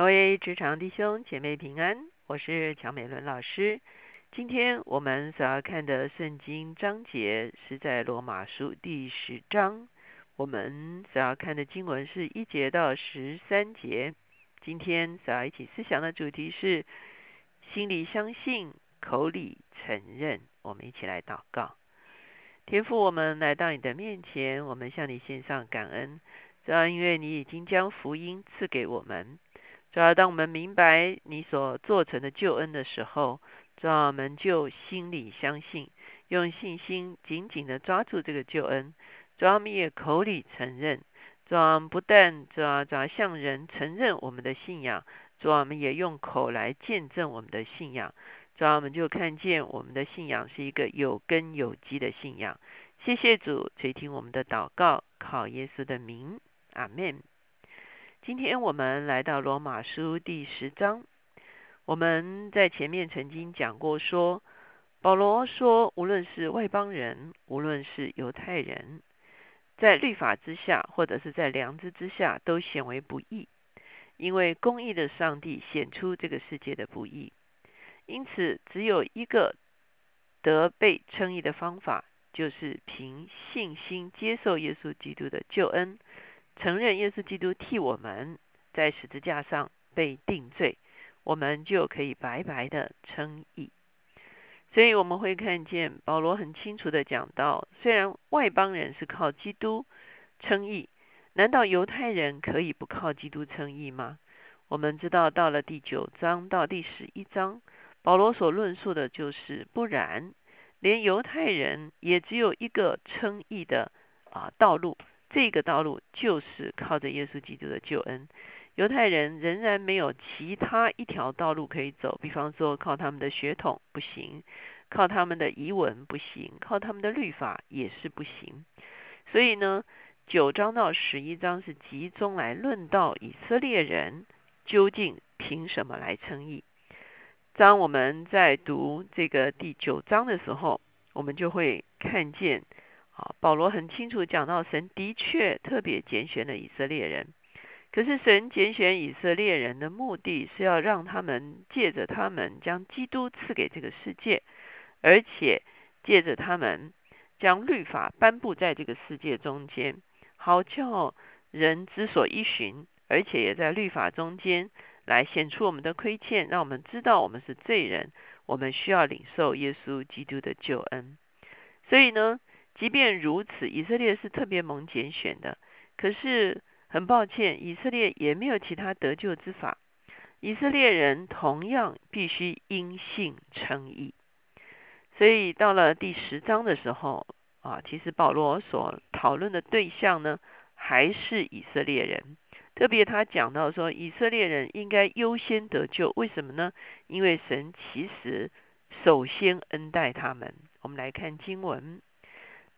各位职场弟兄姐妹平安，我是乔美伦老师。今天我们所要看的圣经章节是在罗马书第十章，我们所要看的经文是一节到十三节。今天所要一起思想的主题是心里相信，口里承认。我们一起来祷告，天父，我们来到你的面前，我们向你献上感恩，主要因为你已经将福音赐给我们。主要当我们明白你所做成的救恩的时候，主要我们就心里相信，用信心紧紧的抓住这个救恩。主要我们也口里承认，主要不但主要主要向人承认我们的信仰，主要我们也用口来见证我们的信仰。主要我们就看见我们的信仰是一个有根有基的信仰。谢谢主垂听我们的祷告，靠耶稣的名，阿门。今天我们来到罗马书第十章。我们在前面曾经讲过，说保罗说，无论是外邦人，无论是犹太人，在律法之下，或者是在良知之下，都显为不义，因为公义的上帝显出这个世界的不义。因此，只有一个得被称义的方法，就是凭信心接受耶稣基督的救恩。承认耶稣基督替我们在十字架上被定罪，我们就可以白白的称义。所以我们会看见保罗很清楚的讲到，虽然外邦人是靠基督称义，难道犹太人可以不靠基督称义吗？我们知道到了第九章到第十一章，保罗所论述的就是不然，连犹太人也只有一个称义的啊道路。这个道路就是靠着耶稣基督的救恩，犹太人仍然没有其他一条道路可以走。比方说，靠他们的血统不行，靠他们的遗文不行，靠他们的律法也是不行。所以呢，九章到十一章是集中来论到以色列人究竟凭什么来称义。当我们在读这个第九章的时候，我们就会看见。保罗很清楚讲到，神的确特别拣选了以色列人。可是神拣选以色列人的目的是要让他们借着他们将基督赐给这个世界，而且借着他们将律法颁布在这个世界中间，好叫人之所依循，而且也在律法中间来显出我们的亏欠，让我们知道我们是罪人，我们需要领受耶稣基督的救恩。所以呢？即便如此，以色列是特别蒙拣选的。可是很抱歉，以色列也没有其他得救之法。以色列人同样必须因信称义。所以到了第十章的时候啊，其实保罗所讨论的对象呢，还是以色列人。特别他讲到说，以色列人应该优先得救。为什么呢？因为神其实首先恩待他们。我们来看经文。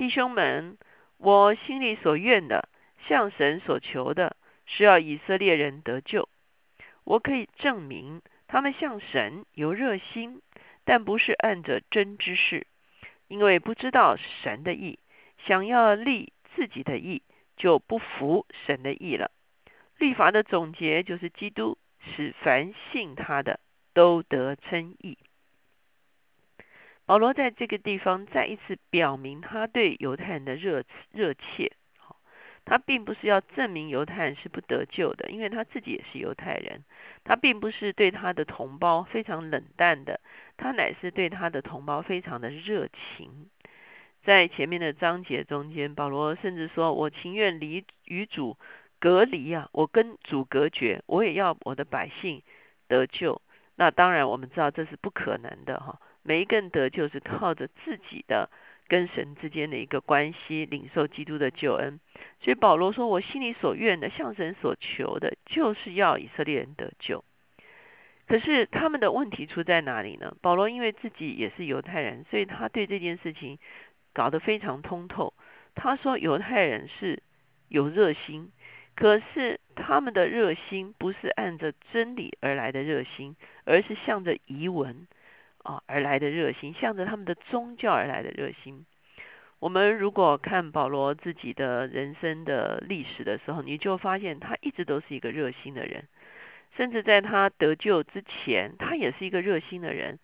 弟兄们，我心里所愿的，向神所求的，是要以色列人得救。我可以证明，他们向神有热心，但不是按着真知识，因为不知道神的意，想要立自己的意，就不服神的意了。律法的总结就是基督，使凡信他的都得称义。保罗在这个地方再一次表明他对犹太人的热热切。他并不是要证明犹太人是不得救的，因为他自己也是犹太人。他并不是对他的同胞非常冷淡的，他乃是对他的同胞非常的热情。在前面的章节中间，保罗甚至说：“我情愿离与主隔离啊，我跟主隔绝，我也要我的百姓得救。”那当然，我们知道这是不可能的，哈。一个人得救是靠着自己的跟神之间的一个关系，领受基督的救恩。所以保罗说：“我心里所愿的，向神所求的，就是要以色列人得救。”可是他们的问题出在哪里呢？保罗因为自己也是犹太人，所以他对这件事情搞得非常通透。他说：“犹太人是有热心，可是他们的热心不是按着真理而来的热心，而是向着遗文。”啊，而来的热心，向着他们的宗教而来的热心。我们如果看保罗自己的人生的历史的时候，你就发现他一直都是一个热心的人。甚至在他得救之前，他也是一个热心的人。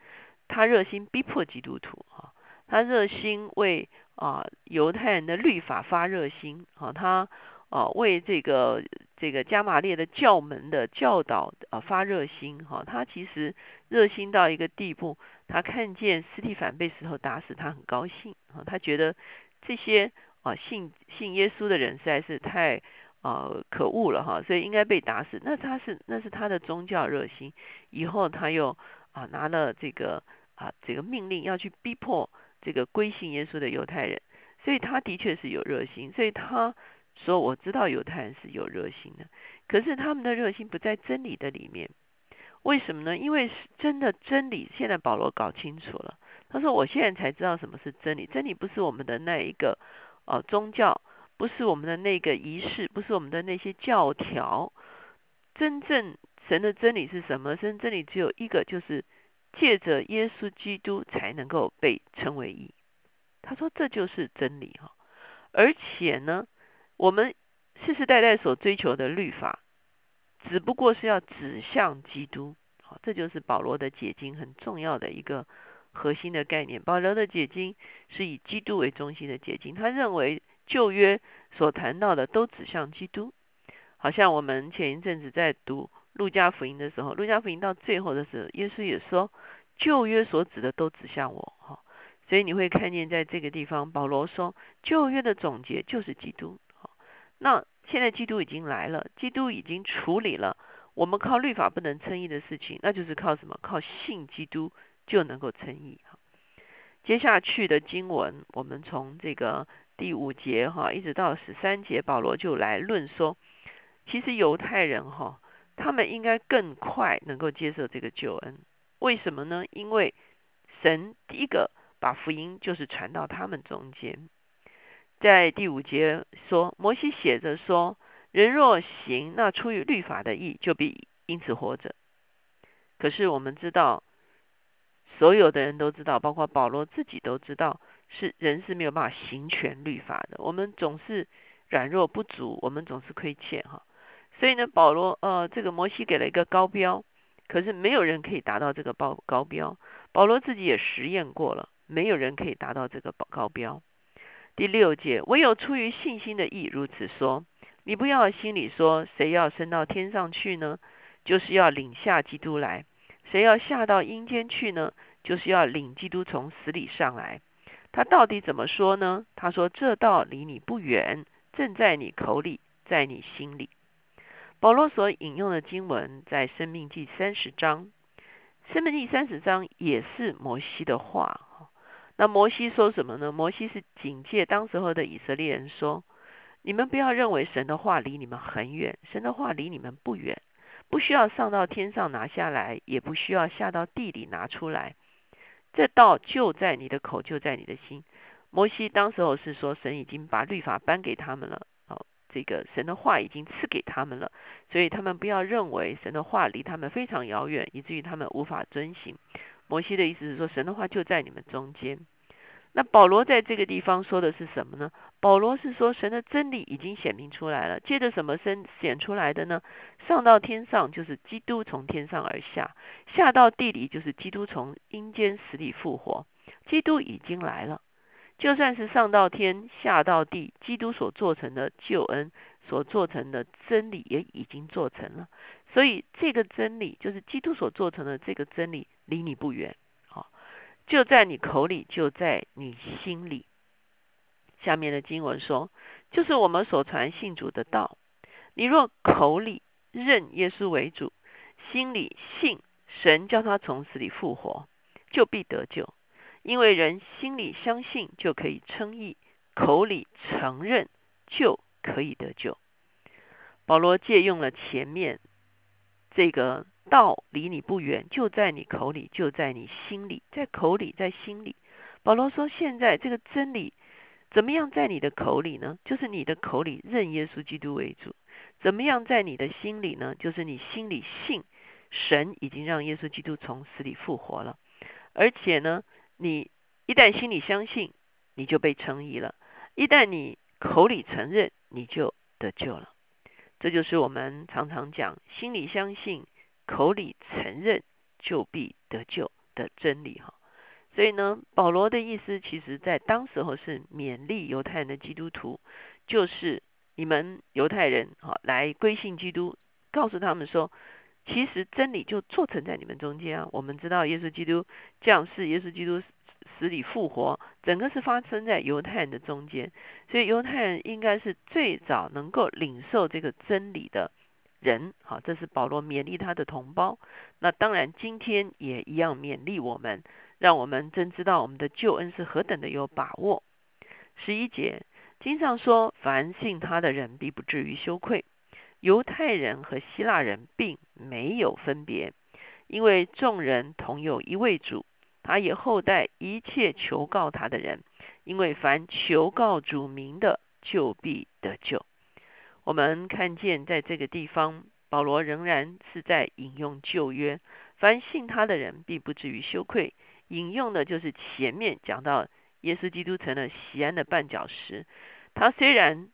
他热心逼迫基督徒啊，他热心为啊犹太人的律法发热心啊，他啊为这个这个加玛列的教门的教导啊发热心哈。他其实热心到一个地步，他看见斯蒂凡被石头打死，他很高兴啊，他觉得这些啊信信耶稣的人实在是太。啊，可恶了哈，所以应该被打死。那他是那是他的宗教热心。以后他又啊拿了这个啊这个命令要去逼迫这个归信耶稣的犹太人，所以他的确是有热心。所以他说我知道犹太人是有热心的，可是他们的热心不在真理的里面。为什么呢？因为真的真理现在保罗搞清楚了。他说我现在才知道什么是真理。真理不是我们的那一个宗教。不是我们的那个仪式，不是我们的那些教条。真正神的真理是什么？神真理只有一个，就是借着耶稣基督才能够被称为义。他说这就是真理哈。而且呢，我们世世代代所追求的律法，只不过是要指向基督。好，这就是保罗的解经很重要的一个核心的概念。保罗的解经是以基督为中心的解经，他认为。旧约所谈到的都指向基督，好像我们前一阵子在读路加福音的时候，路加福音到最后的时候，耶稣也说旧约所指的都指向我，哈，所以你会看见在这个地方，保罗说旧约的总结就是基督，那现在基督已经来了，基督已经处理了我们靠律法不能称义的事情，那就是靠什么？靠信基督就能够称义，接下去的经文，我们从这个。第五节哈，一直到十三节，保罗就来论说，其实犹太人哈，他们应该更快能够接受这个救恩。为什么呢？因为神第一个把福音就是传到他们中间。在第五节说，摩西写着说，人若行那出于律法的义，就必因此活着。可是我们知道，所有的人都知道，包括保罗自己都知道。是人是没有办法行全律法的，我们总是软弱不足，我们总是亏欠哈。所以呢，保罗呃，这个摩西给了一个高标，可是没有人可以达到这个高高标。保罗自己也实验过了，没有人可以达到这个高标。第六节，唯有出于信心的义如此说。你不要心里说，谁要升到天上去呢？就是要领下基督来。谁要下到阴间去呢？就是要领基督从死里上来。他到底怎么说呢？他说：“这道离你不远，正在你口里，在你心里。”保罗所引用的经文在《生命记》三十章，《生命记》三十章也是摩西的话。那摩西说什么呢？摩西是警戒当时候的以色列人说：“你们不要认为神的话离你们很远，神的话离你们不远，不需要上到天上拿下来，也不需要下到地里拿出来。”这道就在你的口，就在你的心。摩西当时候是说，神已经把律法颁给他们了，哦，这个神的话已经赐给他们了，所以他们不要认为神的话离他们非常遥远，以至于他们无法遵行。摩西的意思是说，神的话就在你们中间。那保罗在这个地方说的是什么呢？保罗是说，神的真理已经显明出来了。借着什么身显出来的呢？上到天上就是基督从天上而下，下到地里就是基督从阴间死里复活。基督已经来了，就算是上到天下到地，基督所做成的救恩，所做成的真理也已经做成了。所以这个真理就是基督所做成的这个真理，离你不远。啊就在你口里，就在你心里。下面的经文说，就是我们所传信主的道。你若口里认耶稣为主，心里信神叫他从死里复活，就必得救。因为人心里相信就可以称义，口里承认就可以得救。保罗借用了前面这个。道离你不远，就在你口里，就在你心里，在口里，在心里。保罗说：“现在这个真理怎么样在你的口里呢？就是你的口里认耶稣基督为主。怎么样在你的心里呢？就是你心里信神已经让耶稣基督从死里复活了。而且呢，你一旦心里相信，你就被称义了；一旦你口里承认，你就得救了。这就是我们常常讲：心里相信。”口里承认，就必得救的真理哈。所以呢，保罗的意思，其实在当时候是勉励犹太人的基督徒，就是你们犹太人哈，来归信基督，告诉他们说，其实真理就做成在你们中间啊。我们知道耶稣基督降世，耶稣基督死里复活，整个是发生在犹太人的中间，所以犹太人应该是最早能够领受这个真理的人。好，这是保罗勉励他的同胞。那当然，今天也一样勉励我们。让我们真知道我们的救恩是何等的有把握。十一节经上说：“凡信他的人，必不至于羞愧。”犹太人和希腊人并没有分别，因为众人同有一位主，他也厚待一切求告他的人，因为凡求告主名的，就必得救。我们看见在这个地方，保罗仍然是在引用旧约：“凡信他的人，必不至于羞愧。”引用的就是前面讲到耶稣基督成了西安的绊脚石。他虽然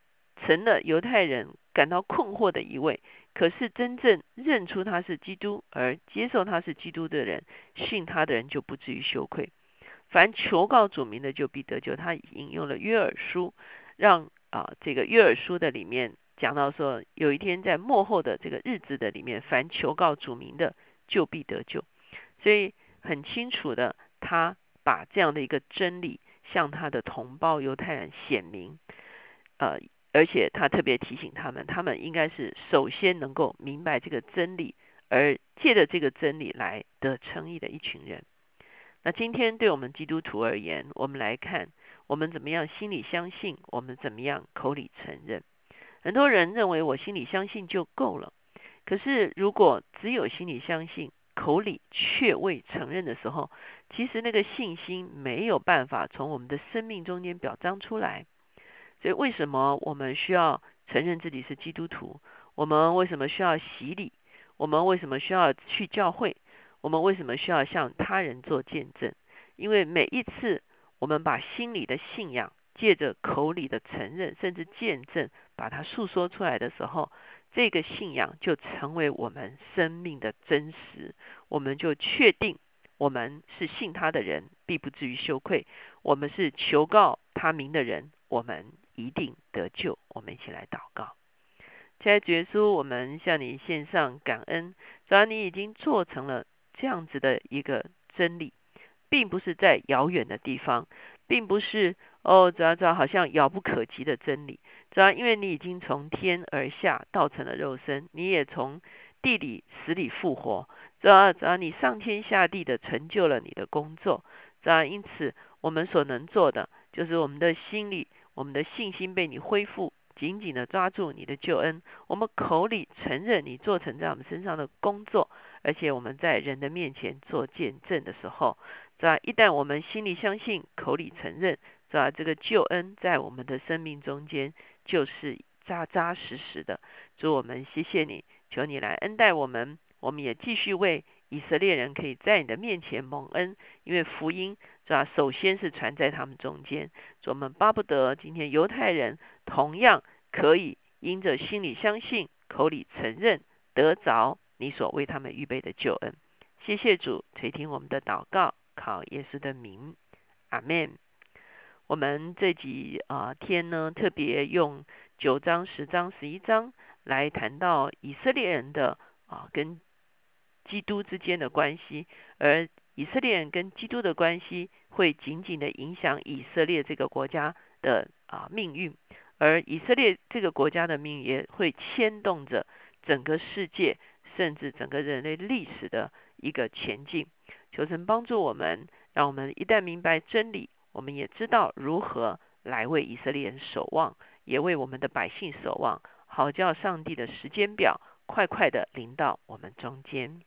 成了犹太人感到困惑的一位，可是真正认出他是基督而接受他是基督的人，信他的人就不至于羞愧。凡求告主名的就必得救。他引用了约珥书，让啊这个约珥书的里面讲到说，有一天在幕后的这个日子的里面，凡求告主名的就必得救。所以。很清楚的，他把这样的一个真理向他的同胞犹太人显明，呃，而且他特别提醒他们，他们应该是首先能够明白这个真理，而借着这个真理来得称义的一群人。那今天对我们基督徒而言，我们来看，我们怎么样心里相信，我们怎么样口里承认。很多人认为我心里相信就够了，可是如果只有心里相信，口里却未承认的时候，其实那个信心没有办法从我们的生命中间表彰出来。所以，为什么我们需要承认自己是基督徒？我们为什么需要洗礼？我们为什么需要去教会？我们为什么需要向他人做见证？因为每一次我们把心里的信仰借着口里的承认，甚至见证，把它诉说出来的时候，这个信仰就成为我们生命的真实，我们就确定我们是信他的人，必不至于羞愧；我们是求告他名的人，我们一定得救。我们一起来祷告，亲爱的耶稣，我们向你献上感恩，主要你已经做成了这样子的一个真理，并不是在遥远的地方，并不是哦，主要主要好像遥不可及的真理。主要因为你已经从天而下，道成了肉身，你也从地里死里复活。主要主要你上天下地的成就了你的工作。主要因此，我们所能做的，就是我们的心里，我们的信心被你恢复，紧紧的抓住你的救恩。我们口里承认你做成在我们身上的工作，而且我们在人的面前做见证的时候，是吧一旦我们心里相信，口里承认，是吧这个救恩在我们的生命中间。就是扎扎实实的，主我们谢谢你，求你来恩待我们，我们也继续为以色列人可以在你的面前蒙恩，因为福音是吧？首先是传在他们中间，主我们巴不得今天犹太人同样可以因着心里相信，口里承认，得着你所为他们预备的救恩。谢谢主垂听我们的祷告，靠耶稣的名，阿门。我们这几啊天呢，特别用九章、十章、十一章来谈到以色列人的啊跟基督之间的关系，而以色列人跟基督的关系会紧紧的影响以色列这个国家的啊命运，而以色列这个国家的命运也会牵动着整个世界，甚至整个人类历史的一个前进。求神帮助我们，让我们一旦明白真理。我们也知道如何来为以色列人守望，也为我们的百姓守望，好叫上帝的时间表快快的临到我们中间。